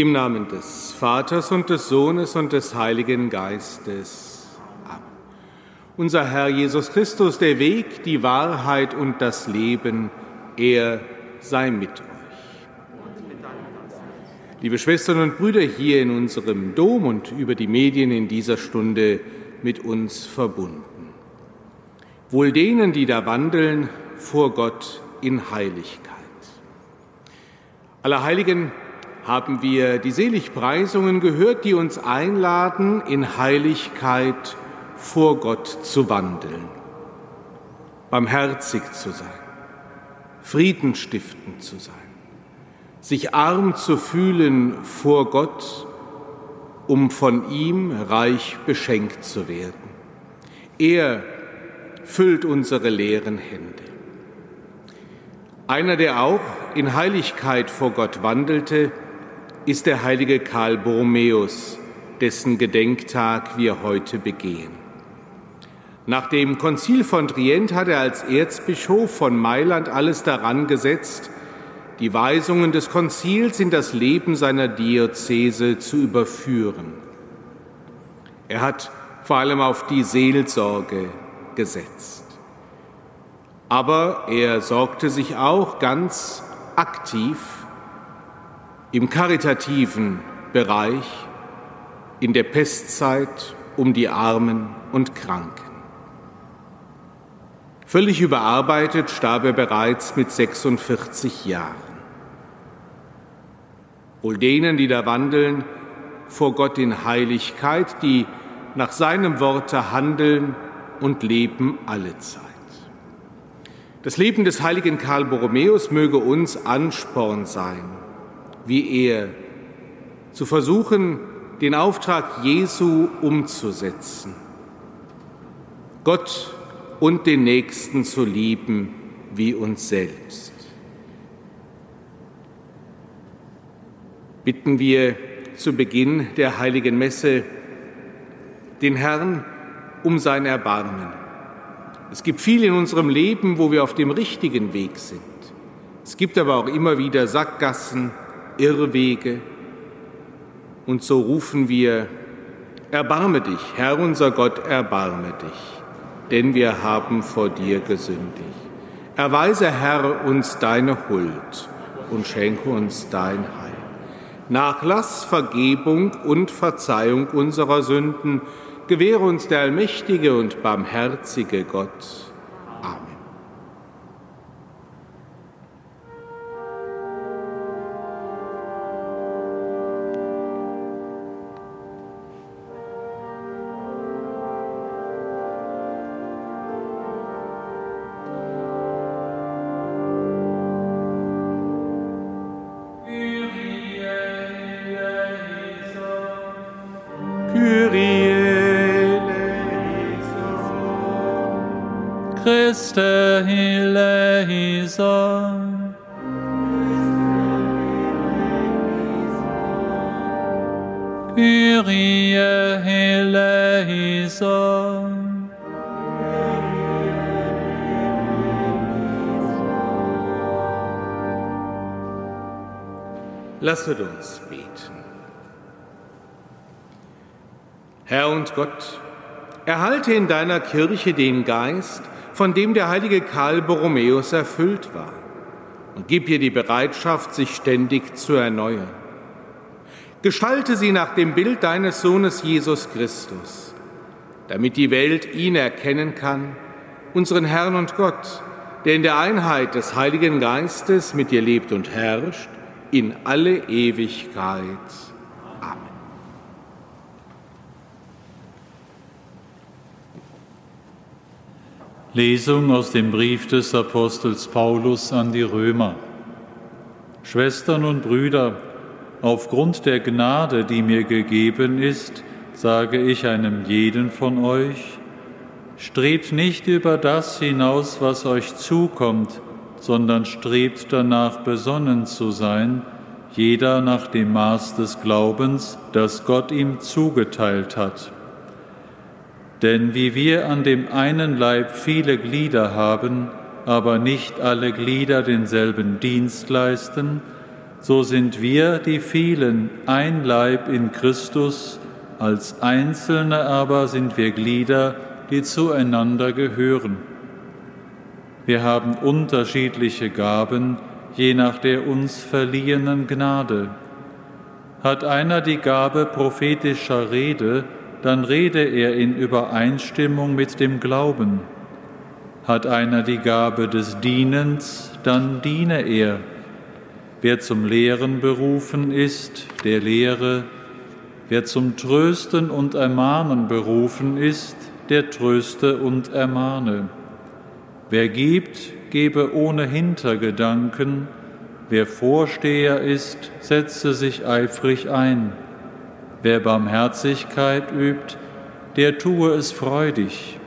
Im Namen des Vaters und des Sohnes und des Heiligen Geistes. Amen. Unser Herr Jesus Christus, der Weg, die Wahrheit und das Leben, er sei mit euch. Liebe Schwestern und Brüder hier in unserem Dom und über die Medien in dieser Stunde mit uns verbunden. Wohl denen, die da wandeln vor Gott in Heiligkeit. Allerheiligen haben wir die Seligpreisungen gehört, die uns einladen, in Heiligkeit vor Gott zu wandeln, barmherzig zu sein, friedenstiftend zu sein, sich arm zu fühlen vor Gott, um von ihm reich beschenkt zu werden. Er füllt unsere leeren Hände. Einer, der auch in Heiligkeit vor Gott wandelte, ist der heilige Karl Borromäus, dessen Gedenktag wir heute begehen. Nach dem Konzil von Trient hat er als Erzbischof von Mailand alles daran gesetzt, die Weisungen des Konzils in das Leben seiner Diözese zu überführen. Er hat vor allem auf die Seelsorge gesetzt. Aber er sorgte sich auch ganz aktiv im karitativen Bereich in der Pestzeit um die Armen und Kranken. Völlig überarbeitet starb er bereits mit 46 Jahren. Wohl denen, die da wandeln, vor Gott in Heiligkeit, die nach seinem Worte handeln und leben alle Zeit. Das Leben des heiligen Karl Borromäus möge uns Ansporn sein, wie er, zu versuchen, den Auftrag Jesu umzusetzen, Gott und den Nächsten zu lieben wie uns selbst. Bitten wir zu Beginn der heiligen Messe den Herrn um sein Erbarmen es gibt viel in unserem Leben, wo wir auf dem richtigen Weg sind. Es gibt aber auch immer wieder Sackgassen, Irrwege. Und so rufen wir, Erbarme dich, Herr unser Gott, erbarme dich, denn wir haben vor dir gesündigt. Erweise, Herr, uns deine Huld und schenke uns dein Heil. Nachlass, Vergebung und Verzeihung unserer Sünden gewähre uns der allmächtige und barmherzige Gott Lasset uns beten. Herr und Gott, erhalte in deiner Kirche den Geist, von dem der heilige Karl Borromäus erfüllt war, und gib ihr die Bereitschaft, sich ständig zu erneuern. Gestalte sie nach dem Bild deines Sohnes Jesus Christus, damit die Welt ihn erkennen kann, unseren Herrn und Gott, der in der Einheit des Heiligen Geistes mit dir lebt und herrscht in alle Ewigkeit. Lesung aus dem Brief des Apostels Paulus an die Römer. Schwestern und Brüder, aufgrund der Gnade, die mir gegeben ist, sage ich einem jeden von euch, strebt nicht über das hinaus, was euch zukommt, sondern strebt danach besonnen zu sein, jeder nach dem Maß des Glaubens, das Gott ihm zugeteilt hat. Denn wie wir an dem einen Leib viele Glieder haben, aber nicht alle Glieder denselben Dienst leisten, so sind wir, die vielen, ein Leib in Christus, als Einzelne aber sind wir Glieder, die zueinander gehören. Wir haben unterschiedliche Gaben, je nach der uns verliehenen Gnade. Hat einer die Gabe prophetischer Rede, dann rede er in Übereinstimmung mit dem Glauben. Hat einer die Gabe des Dienens, dann diene er. Wer zum Lehren berufen ist, der lehre. Wer zum Trösten und Ermahnen berufen ist, der tröste und ermahne. Wer gibt, gebe ohne Hintergedanken. Wer Vorsteher ist, setze sich eifrig ein. Wer Barmherzigkeit übt, der tue es freudig.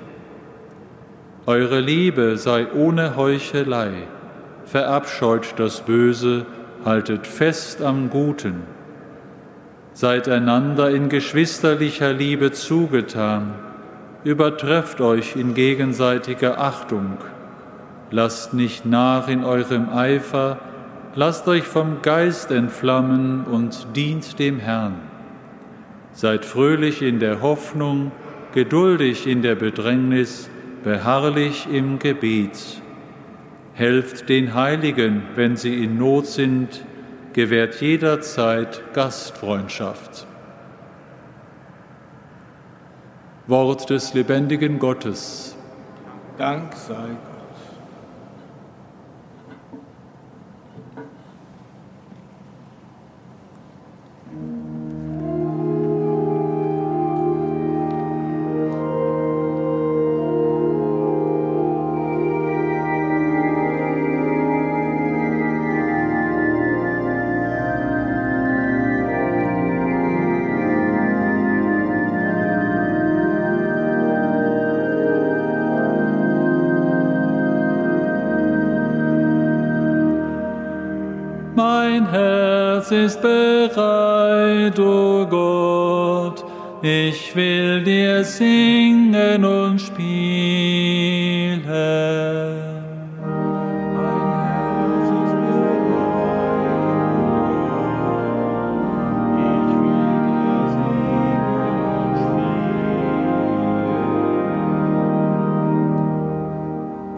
Eure Liebe sei ohne Heuchelei, verabscheut das Böse, haltet fest am Guten. Seid einander in geschwisterlicher Liebe zugetan, übertrefft euch in gegenseitiger Achtung. Lasst nicht nach in eurem Eifer, lasst euch vom Geist entflammen und dient dem Herrn. Seid fröhlich in der Hoffnung, geduldig in der Bedrängnis, beharrlich im Gebet. Helft den Heiligen, wenn sie in Not sind, gewährt jederzeit Gastfreundschaft. Wort des lebendigen Gottes. Dank sei Gott.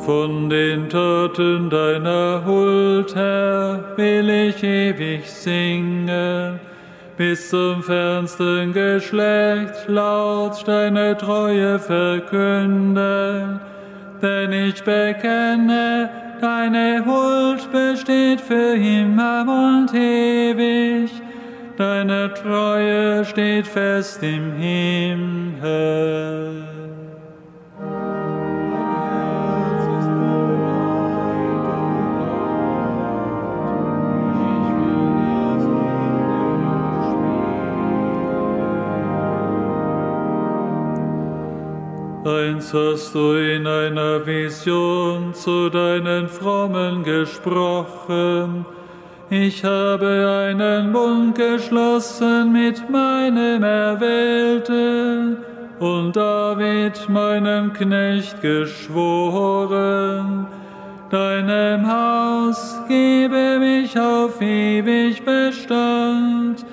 Von den Taten deiner Huld, Herr, will ich ewig singen, bis zum fernsten Geschlecht laut deine Treue verkünden. Denn ich bekenne, deine Huld besteht für immer und ewig, deine Treue steht fest im Himmel. Einst hast du in einer Vision zu deinen Frommen gesprochen. Ich habe einen Bund geschlossen mit meinem Erwählten und David, meinem Knecht, geschworen. Deinem Haus gebe mich auf ewig Bestand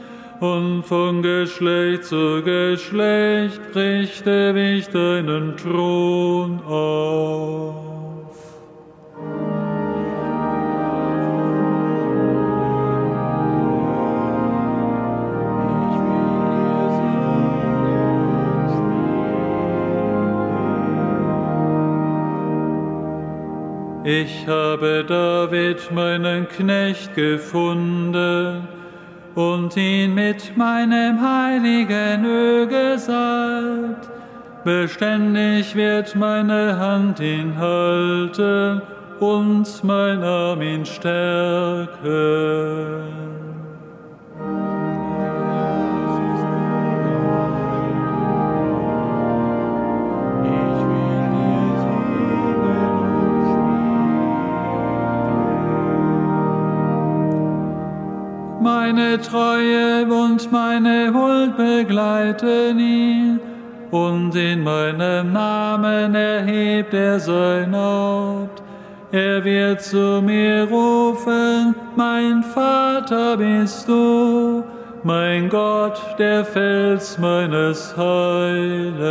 und von Geschlecht zu Geschlecht richte ich deinen Thron auf. Ich habe David, meinen Knecht, gefunden, und ihn mit meinem heiligen Öl gesalbt. Beständig wird meine Hand ihn halten und mein Arm ihn stärken. Meine Treue und meine Huld begleiten ihn, und in meinem Namen erhebt er sein Haupt. Er wird zu mir rufen, mein Vater bist du, mein Gott, der Fels meines Heiles.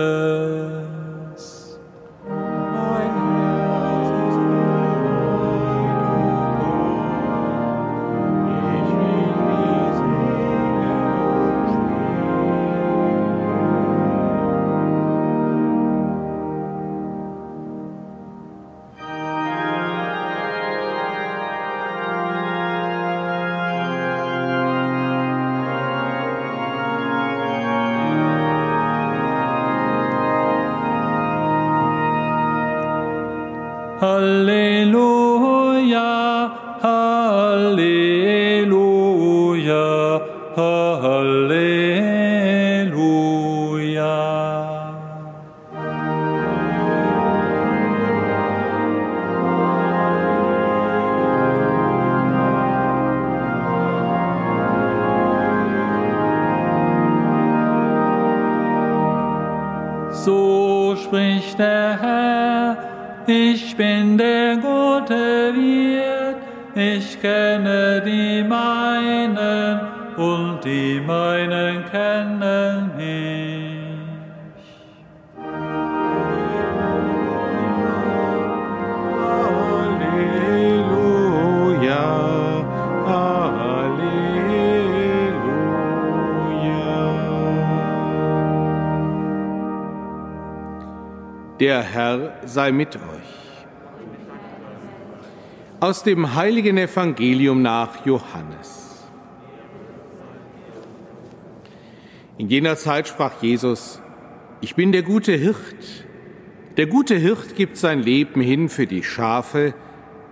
Mit euch. Aus dem heiligen Evangelium nach Johannes. In jener Zeit sprach Jesus, ich bin der gute Hirt. Der gute Hirt gibt sein Leben hin für die Schafe,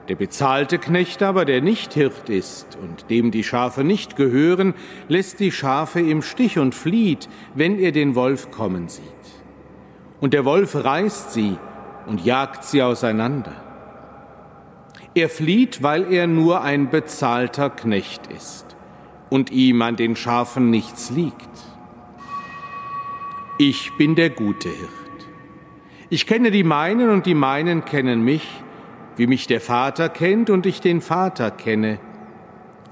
der bezahlte Knecht aber, der nicht Hirt ist und dem die Schafe nicht gehören, lässt die Schafe im Stich und flieht, wenn er den Wolf kommen sieht und der Wolf reißt sie und jagt sie auseinander. Er flieht, weil er nur ein bezahlter Knecht ist und ihm an den Schafen nichts liegt. Ich bin der gute Hirt. Ich kenne die meinen und die meinen kennen mich, wie mich der Vater kennt und ich den Vater kenne,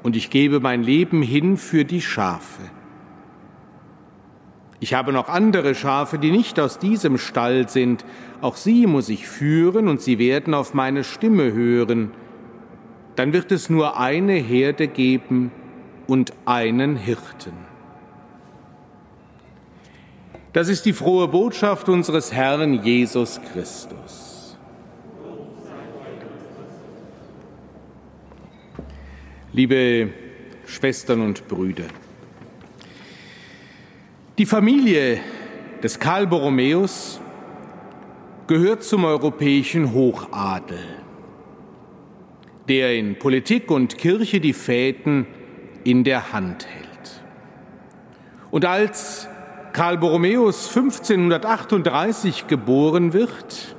und ich gebe mein Leben hin für die Schafe. Ich habe noch andere Schafe, die nicht aus diesem Stall sind. Auch sie muss ich führen und sie werden auf meine Stimme hören. Dann wird es nur eine Herde geben und einen Hirten. Das ist die frohe Botschaft unseres Herrn Jesus Christus. Liebe Schwestern und Brüder, die Familie des Karl Borromäus gehört zum europäischen Hochadel, der in Politik und Kirche die Fäden in der Hand hält. Und als Karl Borromäus 1538 geboren wird,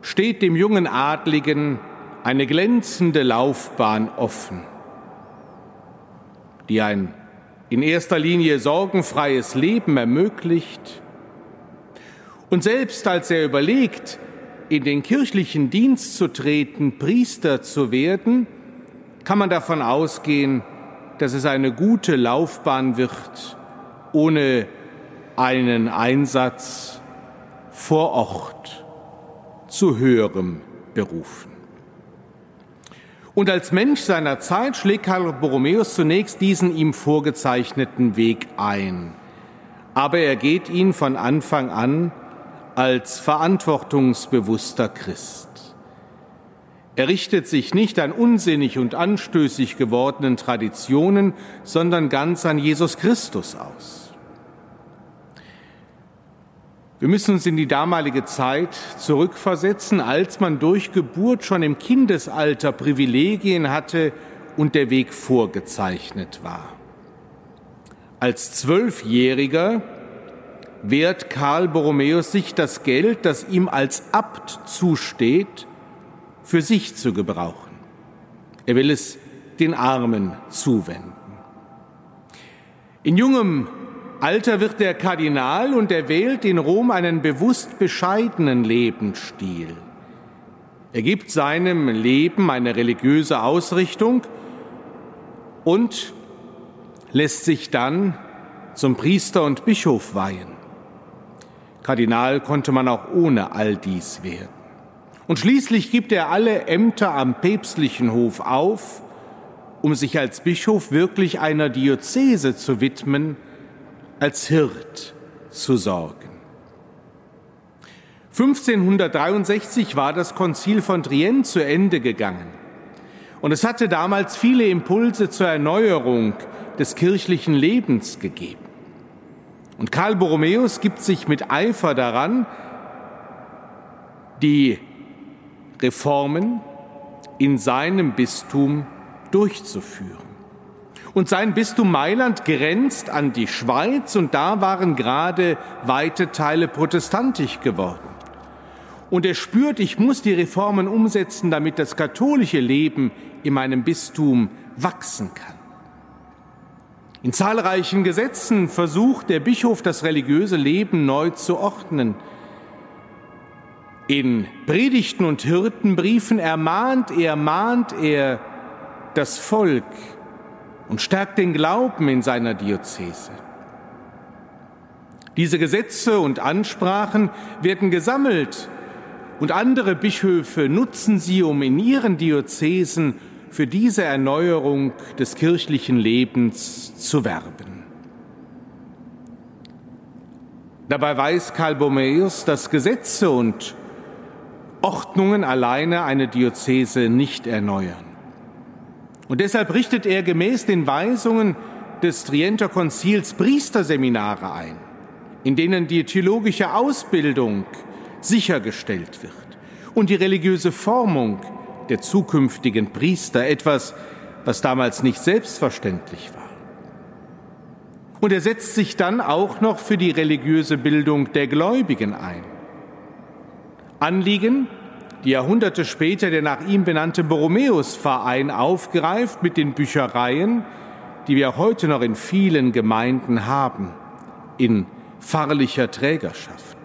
steht dem jungen Adligen eine glänzende Laufbahn offen, die ein in erster Linie sorgenfreies Leben ermöglicht. Und selbst als er überlegt, in den kirchlichen Dienst zu treten, Priester zu werden, kann man davon ausgehen, dass es eine gute Laufbahn wird, ohne einen Einsatz vor Ort zu höherem Berufen. Und als Mensch seiner Zeit schlägt Karl Borromäus zunächst diesen ihm vorgezeichneten Weg ein. Aber er geht ihn von Anfang an als verantwortungsbewusster Christ. Er richtet sich nicht an unsinnig und anstößig gewordenen Traditionen, sondern ganz an Jesus Christus aus. Wir müssen uns in die damalige Zeit zurückversetzen, als man durch Geburt schon im Kindesalter Privilegien hatte und der Weg vorgezeichnet war. Als Zwölfjähriger wehrt Karl Borromäus sich das Geld, das ihm als Abt zusteht, für sich zu gebrauchen. Er will es den Armen zuwenden. In jungem Alter wird er Kardinal und er wählt in Rom einen bewusst bescheidenen Lebensstil. Er gibt seinem Leben eine religiöse Ausrichtung und lässt sich dann zum Priester und Bischof weihen. Kardinal konnte man auch ohne all dies werden. Und schließlich gibt er alle Ämter am päpstlichen Hof auf, um sich als Bischof wirklich einer Diözese zu widmen, als Hirt zu sorgen. 1563 war das Konzil von Trient zu Ende gegangen. Und es hatte damals viele Impulse zur Erneuerung des kirchlichen Lebens gegeben. Und Karl Borromäus gibt sich mit Eifer daran, die Reformen in seinem Bistum durchzuführen. Und sein Bistum Mailand grenzt an die Schweiz und da waren gerade weite Teile protestantisch geworden. Und er spürt, ich muss die Reformen umsetzen, damit das katholische Leben in meinem Bistum wachsen kann. In zahlreichen Gesetzen versucht der Bischof das religiöse Leben neu zu ordnen. In Predigten und Hirtenbriefen ermahnt er, mahnt er das Volk und stärkt den Glauben in seiner Diözese. Diese Gesetze und Ansprachen werden gesammelt und andere Bischöfe nutzen sie, um in ihren Diözesen für diese Erneuerung des kirchlichen Lebens zu werben. Dabei weiß Karl Borromäus, dass Gesetze und Ordnungen alleine eine Diözese nicht erneuern. Und deshalb richtet er gemäß den Weisungen des Trienter Konzils Priesterseminare ein, in denen die theologische Ausbildung sichergestellt wird und die religiöse Formung der zukünftigen Priester, etwas, was damals nicht selbstverständlich war. Und er setzt sich dann auch noch für die religiöse Bildung der Gläubigen ein. Anliegen, die Jahrhunderte später der nach ihm benannte Borromäusverein aufgreift mit den Büchereien, die wir heute noch in vielen Gemeinden haben, in pfarrlicher Trägerschaft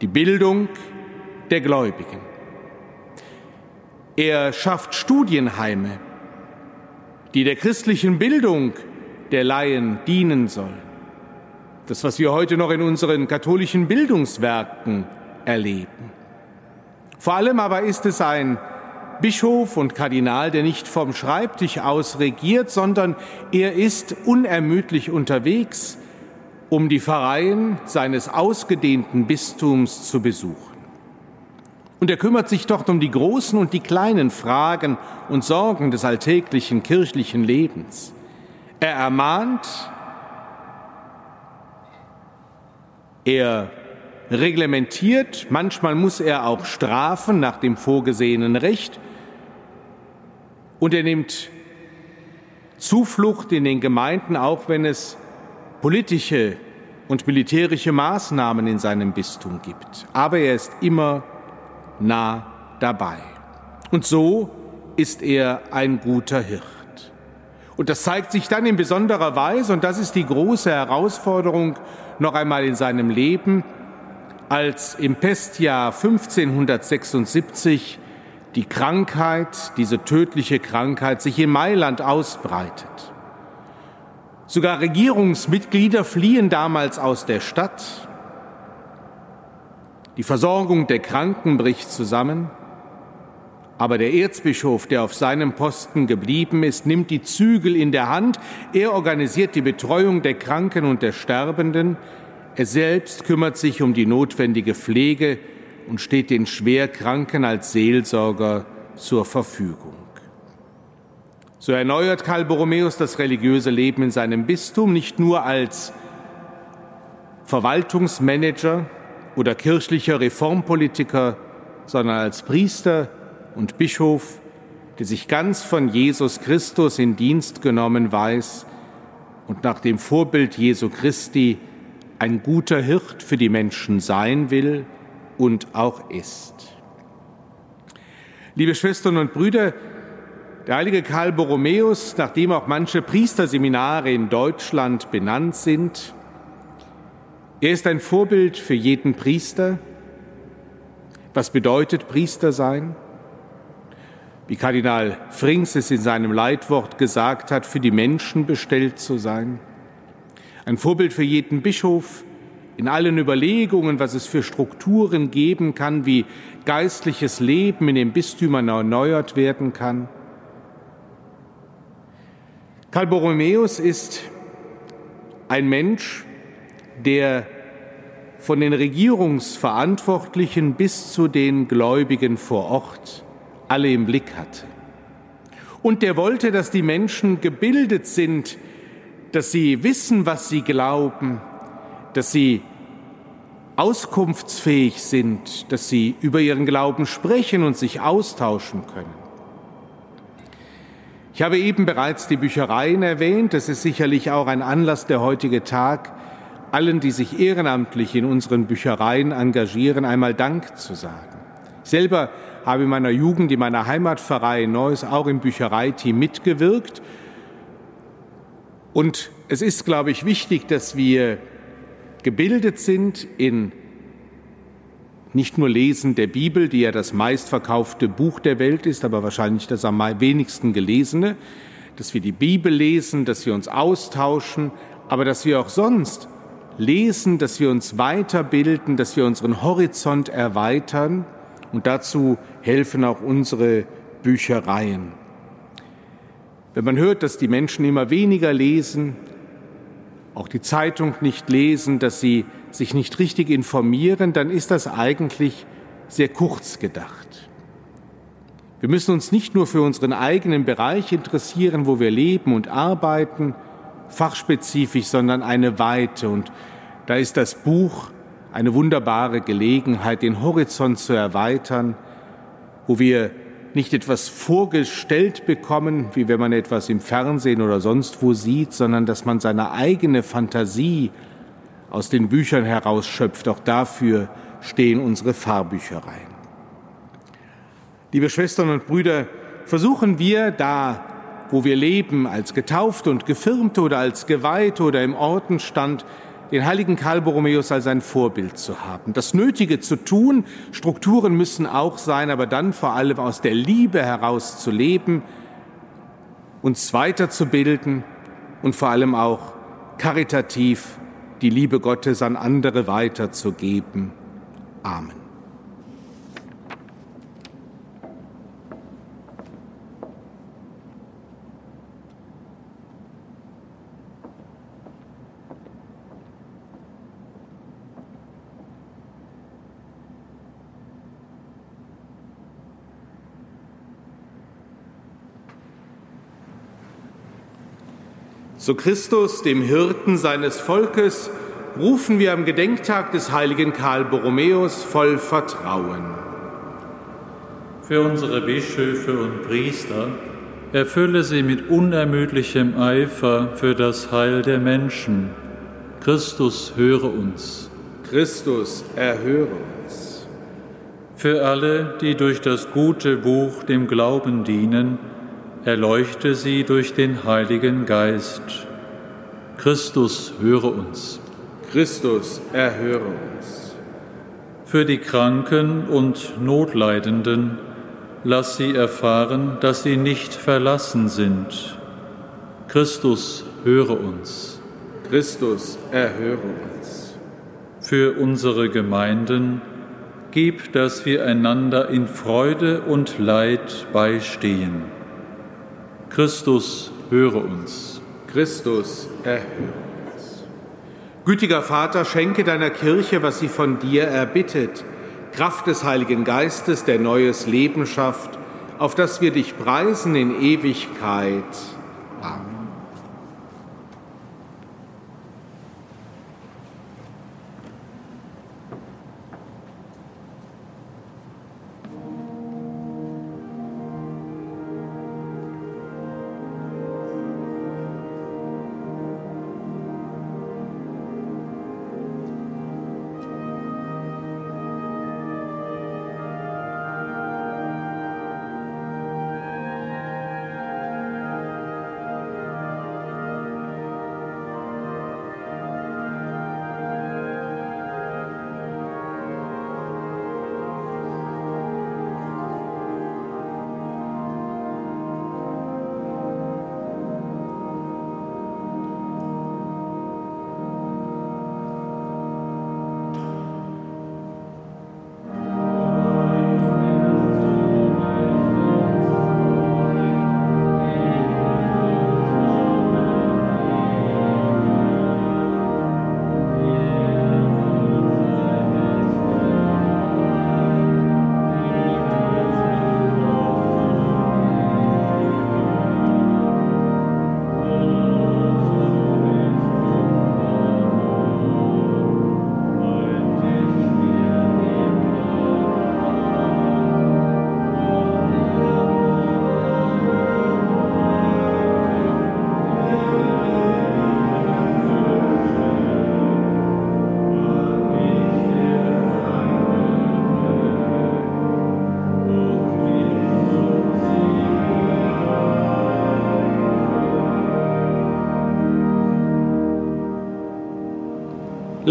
die Bildung der Gläubigen. Er schafft Studienheime, die der christlichen Bildung der Laien dienen sollen. Das, was wir heute noch in unseren katholischen Bildungswerken erleben. Vor allem aber ist es ein Bischof und Kardinal, der nicht vom Schreibtisch aus regiert, sondern er ist unermüdlich unterwegs, um die Pfarreien seines ausgedehnten Bistums zu besuchen. Und er kümmert sich dort um die großen und die kleinen Fragen und Sorgen des alltäglichen kirchlichen Lebens. Er ermahnt, er reglementiert, manchmal muss er auch strafen nach dem vorgesehenen Recht und er nimmt Zuflucht in den Gemeinden, auch wenn es politische und militärische Maßnahmen in seinem Bistum gibt. Aber er ist immer nah dabei. Und so ist er ein guter Hirt. Und das zeigt sich dann in besonderer Weise, und das ist die große Herausforderung noch einmal in seinem Leben, als im Pestjahr 1576 die Krankheit, diese tödliche Krankheit, sich in Mailand ausbreitet. Sogar Regierungsmitglieder fliehen damals aus der Stadt. Die Versorgung der Kranken bricht zusammen. Aber der Erzbischof, der auf seinem Posten geblieben ist, nimmt die Zügel in der Hand. Er organisiert die Betreuung der Kranken und der Sterbenden. Er selbst kümmert sich um die notwendige Pflege und steht den Schwerkranken als Seelsorger zur Verfügung. So erneuert Karl Borromäus das religiöse Leben in seinem Bistum nicht nur als Verwaltungsmanager oder kirchlicher Reformpolitiker, sondern als Priester und Bischof, der sich ganz von Jesus Christus in Dienst genommen weiß und nach dem Vorbild Jesu Christi ein guter Hirt für die Menschen sein will und auch ist. Liebe Schwestern und Brüder, der heilige Karl Borromäus, nachdem auch manche Priesterseminare in Deutschland benannt sind, er ist ein Vorbild für jeden Priester. Was bedeutet Priester sein? wie Kardinal Frings es in seinem Leitwort gesagt hat, für die Menschen bestellt zu sein. Ein Vorbild für jeden Bischof in allen Überlegungen, was es für Strukturen geben kann, wie geistliches Leben in den Bistümern erneuert werden kann. Karl Borromäus ist ein Mensch, der von den Regierungsverantwortlichen bis zu den Gläubigen vor Ort alle im Blick hatte. Und der wollte, dass die Menschen gebildet sind, dass sie wissen, was sie glauben, dass sie auskunftsfähig sind, dass sie über ihren Glauben sprechen und sich austauschen können. Ich habe eben bereits die Büchereien erwähnt. Das ist sicherlich auch ein Anlass der heutige Tag, allen, die sich ehrenamtlich in unseren Büchereien engagieren, einmal Dank zu sagen. Ich selber habe in meiner Jugend in meiner Heimatpfarrei Neuss auch im Büchereiteam mitgewirkt. Und es ist, glaube ich, wichtig, dass wir gebildet sind in nicht nur Lesen der Bibel, die ja das meistverkaufte Buch der Welt ist, aber wahrscheinlich das am wenigsten gelesene, dass wir die Bibel lesen, dass wir uns austauschen, aber dass wir auch sonst lesen, dass wir uns weiterbilden, dass wir unseren Horizont erweitern und dazu helfen auch unsere Büchereien. Wenn man hört, dass die Menschen immer weniger lesen, auch die Zeitung nicht lesen, dass sie sich nicht richtig informieren, dann ist das eigentlich sehr kurz gedacht. Wir müssen uns nicht nur für unseren eigenen Bereich interessieren, wo wir leben und arbeiten, fachspezifisch, sondern eine Weite. Und da ist das Buch eine wunderbare Gelegenheit, den Horizont zu erweitern, wo wir nicht etwas vorgestellt bekommen, wie wenn man etwas im Fernsehen oder sonst wo sieht, sondern dass man seine eigene Fantasie aus den Büchern herausschöpft. Auch dafür stehen unsere Fahrbüchereien. Liebe Schwestern und Brüder, versuchen wir da, wo wir leben, als Getaufte und Gefirmte oder als Geweihte oder im Ordenstand, den heiligen Karl Borromäus als ein Vorbild zu haben. Das Nötige zu tun, Strukturen müssen auch sein, aber dann vor allem aus der Liebe heraus zu leben, uns weiterzubilden und vor allem auch karitativ die Liebe Gottes an andere weiterzugeben. Amen. Zu Christus, dem Hirten seines Volkes, rufen wir am Gedenktag des heiligen Karl Borromäus voll Vertrauen. Für unsere Bischöfe und Priester erfülle sie mit unermüdlichem Eifer für das Heil der Menschen. Christus, höre uns. Christus, erhöre uns. Für alle, die durch das gute Buch dem Glauben dienen, erleuchte sie durch den Heiligen Geist. Christus, höre uns. Christus, erhöre uns. Für die Kranken und Notleidenden, lass sie erfahren, dass sie nicht verlassen sind. Christus, höre uns. Christus, erhöre uns. Für unsere Gemeinden, gib, dass wir einander in Freude und Leid beistehen. Christus, höre uns. Christus, erhöre uns. Gütiger Vater, schenke deiner Kirche, was sie von dir erbittet, Kraft des Heiligen Geistes, der neues Leben schafft, auf das wir dich preisen in Ewigkeit.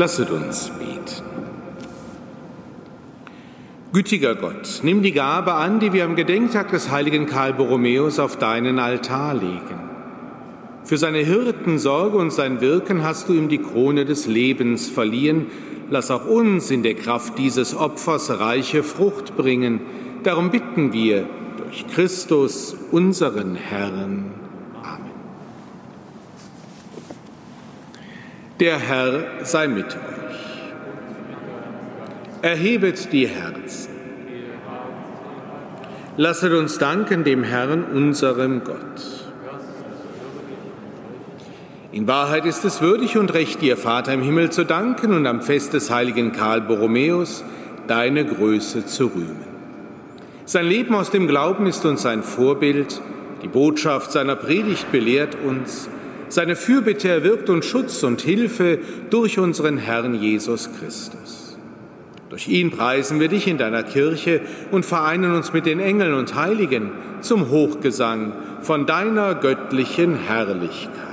Lasset uns beten. Gütiger Gott, nimm die Gabe an, die wir am Gedenktag des heiligen Karl Borromäus auf deinen Altar legen. Für seine Hirtensorge und sein Wirken hast du ihm die Krone des Lebens verliehen. Lass auch uns in der Kraft dieses Opfers reiche Frucht bringen. Darum bitten wir durch Christus, unseren Herrn. Der Herr sei mit euch. Erhebet die Herzen. Lasset uns danken dem Herrn, unserem Gott. In Wahrheit ist es würdig und recht, dir, Vater im Himmel, zu danken und am Fest des heiligen Karl Borromäus deine Größe zu rühmen. Sein Leben aus dem Glauben ist uns ein Vorbild, die Botschaft seiner Predigt belehrt uns, seine Fürbitte erwirkt uns Schutz und Hilfe durch unseren Herrn Jesus Christus. Durch ihn preisen wir dich in deiner Kirche und vereinen uns mit den Engeln und Heiligen zum Hochgesang von deiner göttlichen Herrlichkeit.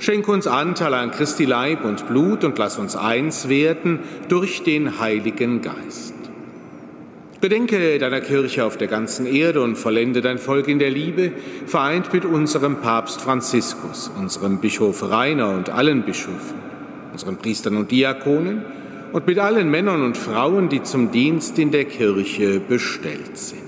Schenk uns Anteil an Christi Leib und Blut und lass uns eins werden durch den Heiligen Geist. Bedenke deiner Kirche auf der ganzen Erde und vollende dein Volk in der Liebe, vereint mit unserem Papst Franziskus, unserem Bischof Rainer und allen Bischöfen, unseren Priestern und Diakonen und mit allen Männern und Frauen, die zum Dienst in der Kirche bestellt sind.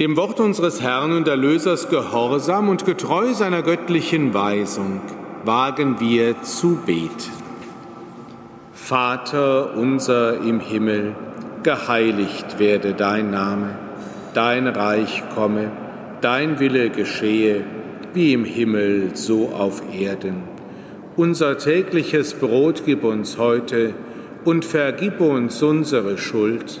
Dem Wort unseres Herrn und Erlösers gehorsam und getreu seiner göttlichen Weisung wagen wir zu beten. Vater unser im Himmel, geheiligt werde dein Name, dein Reich komme, dein Wille geschehe wie im Himmel, so auf Erden. Unser tägliches Brot gib uns heute und vergib uns unsere Schuld,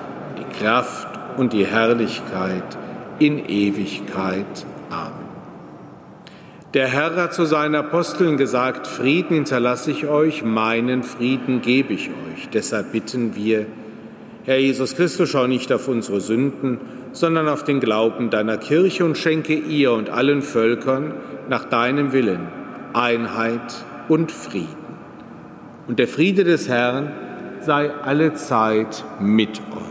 die Kraft und die Herrlichkeit in Ewigkeit. Amen. Der Herr hat zu seinen Aposteln gesagt, Frieden hinterlasse ich euch, meinen Frieden gebe ich euch. Deshalb bitten wir, Herr Jesus Christus, schau nicht auf unsere Sünden, sondern auf den Glauben deiner Kirche und schenke ihr und allen Völkern nach deinem Willen Einheit und Frieden. Und der Friede des Herrn sei alle Zeit mit euch.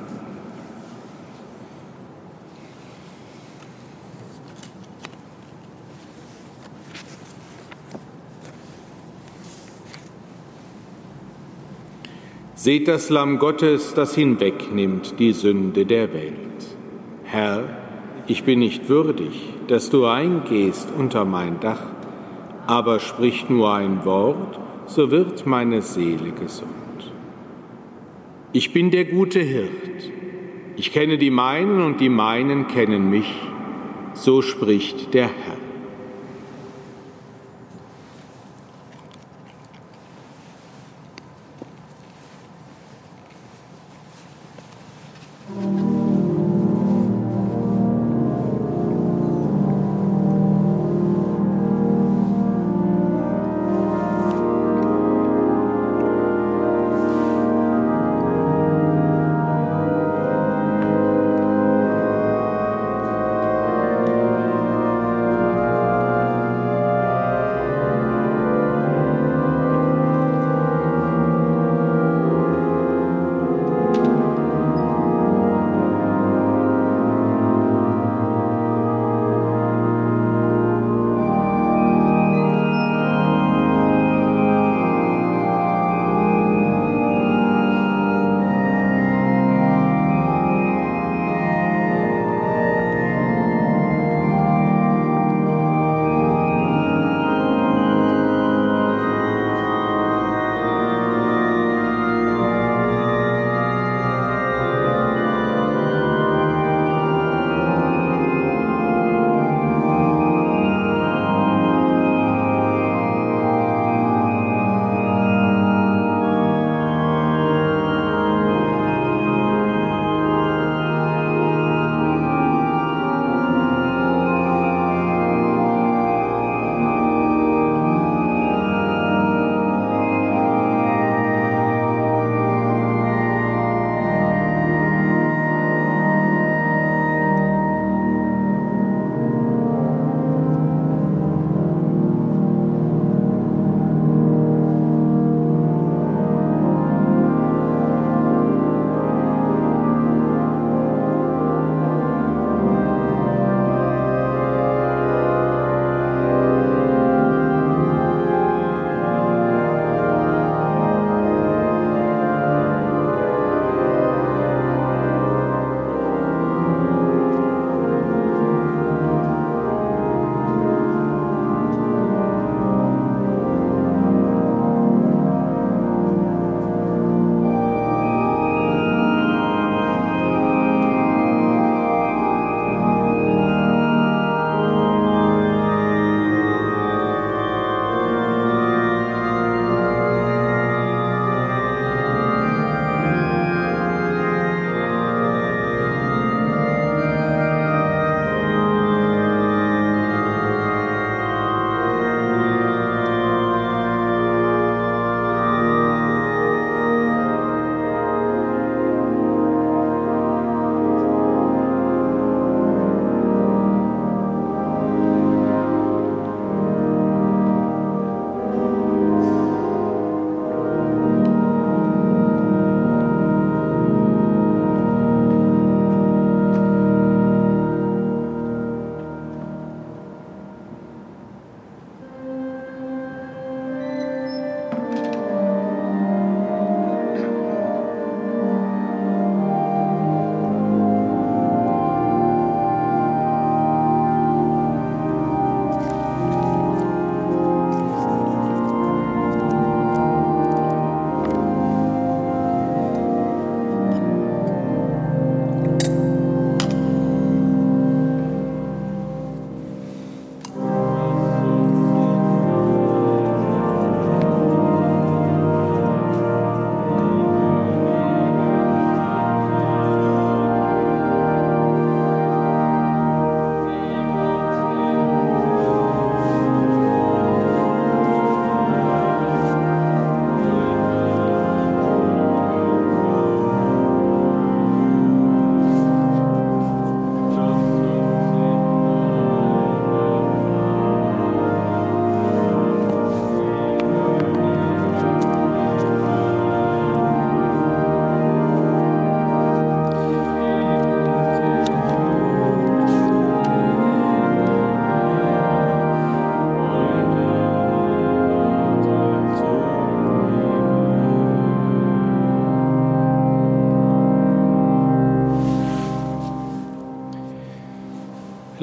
Seht das Lamm Gottes, das hinwegnimmt die Sünde der Welt. Herr, ich bin nicht würdig, dass du eingehst unter mein Dach, aber sprich nur ein Wort, so wird meine Seele gesund. Ich bin der gute Hirt, ich kenne die meinen und die meinen kennen mich, so spricht der Herr.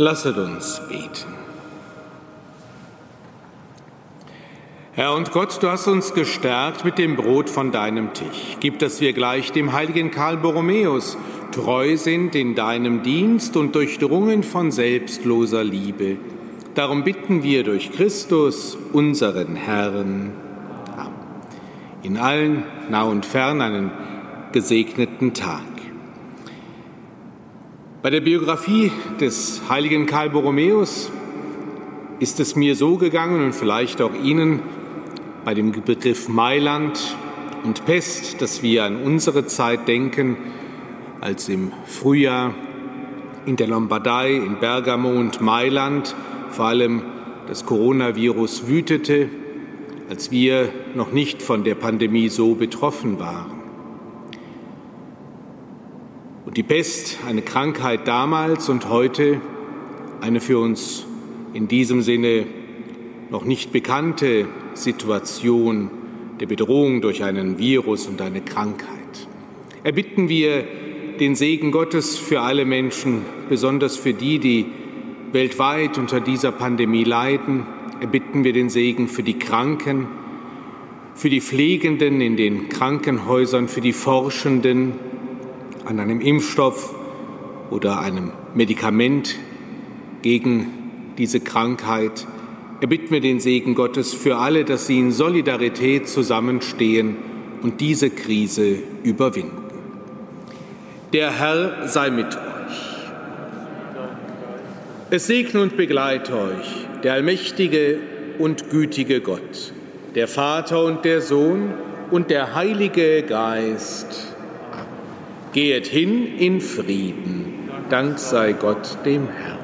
Lasset uns beten. Herr und Gott, du hast uns gestärkt mit dem Brot von deinem Tisch. Gib, dass wir gleich dem heiligen Karl Borromäus treu sind in deinem Dienst und durchdrungen von selbstloser Liebe. Darum bitten wir durch Christus, unseren Herrn. Amen. In allen, nah und fern, einen gesegneten Tag. Bei der Biografie des heiligen Karl Borromäus ist es mir so gegangen und vielleicht auch Ihnen bei dem Begriff Mailand und Pest, dass wir an unsere Zeit denken, als im Frühjahr in der Lombardei, in Bergamo und Mailand vor allem das Coronavirus wütete, als wir noch nicht von der Pandemie so betroffen waren. Und die Pest, eine Krankheit damals und heute, eine für uns in diesem Sinne noch nicht bekannte Situation der Bedrohung durch einen Virus und eine Krankheit. Erbitten wir den Segen Gottes für alle Menschen, besonders für die, die weltweit unter dieser Pandemie leiden. Erbitten wir den Segen für die Kranken, für die Pflegenden in den Krankenhäusern, für die Forschenden, an einem Impfstoff oder einem Medikament gegen diese Krankheit, erbitten wir den Segen Gottes für alle, dass sie in Solidarität zusammenstehen und diese Krise überwinden. Der Herr sei mit euch. Es segne und begleite euch der allmächtige und gütige Gott, der Vater und der Sohn und der Heilige Geist. Gehet hin in Frieden. Dank sei Gott dem Herrn.